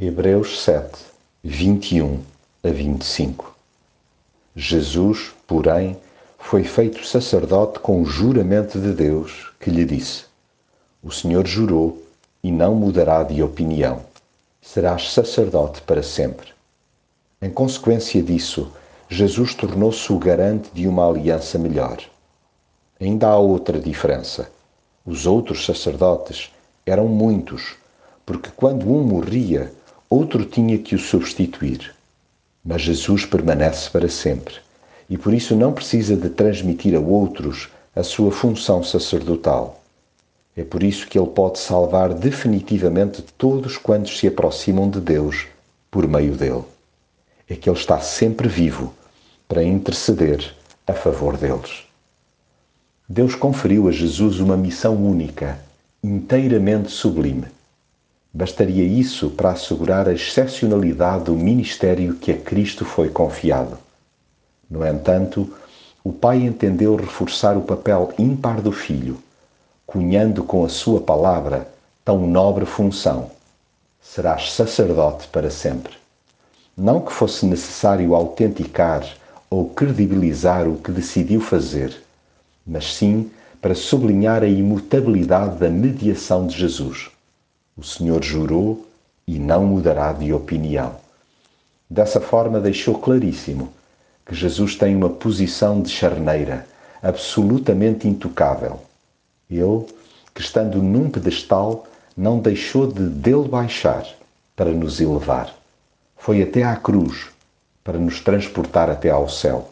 Hebreus 7, 21 a 25 Jesus, porém, foi feito sacerdote com o juramento de Deus, que lhe disse: O Senhor jurou e não mudará de opinião. Serás sacerdote para sempre. Em consequência disso, Jesus tornou-se o garante de uma aliança melhor. Ainda há outra diferença. Os outros sacerdotes eram muitos, porque quando um morria, outro tinha que o substituir. Mas Jesus permanece para sempre e por isso não precisa de transmitir a outros a sua função sacerdotal. É por isso que ele pode salvar definitivamente todos quantos se aproximam de Deus por meio dele. É que ele está sempre vivo para interceder a favor deles. Deus conferiu a Jesus uma missão única, inteiramente sublime Bastaria isso para assegurar a excepcionalidade do ministério que a Cristo foi confiado. No entanto, o Pai entendeu reforçar o papel ímpar do Filho, cunhando com a sua palavra tão nobre função: serás sacerdote para sempre. Não que fosse necessário autenticar ou credibilizar o que decidiu fazer, mas sim para sublinhar a imutabilidade da mediação de Jesus o Senhor jurou e não mudará de opinião. Dessa forma, deixou claríssimo que Jesus tem uma posição de charneira, absolutamente intocável. Ele, que estando num pedestal, não deixou de dele baixar para nos elevar. Foi até à cruz para nos transportar até ao céu.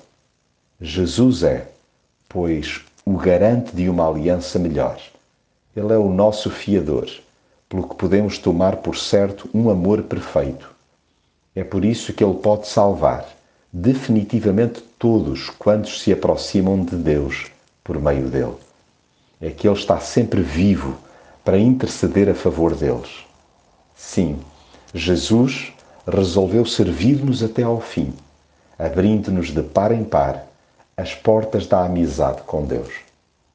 Jesus é, pois, o garante de uma aliança melhor. Ele é o nosso fiador pelo que podemos tomar por certo um amor perfeito. É por isso que Ele pode salvar definitivamente todos quantos se aproximam de Deus por meio dele. É que Ele está sempre vivo para interceder a favor deles. Sim, Jesus resolveu servir-nos até ao fim, abrindo-nos de par em par as portas da amizade com Deus.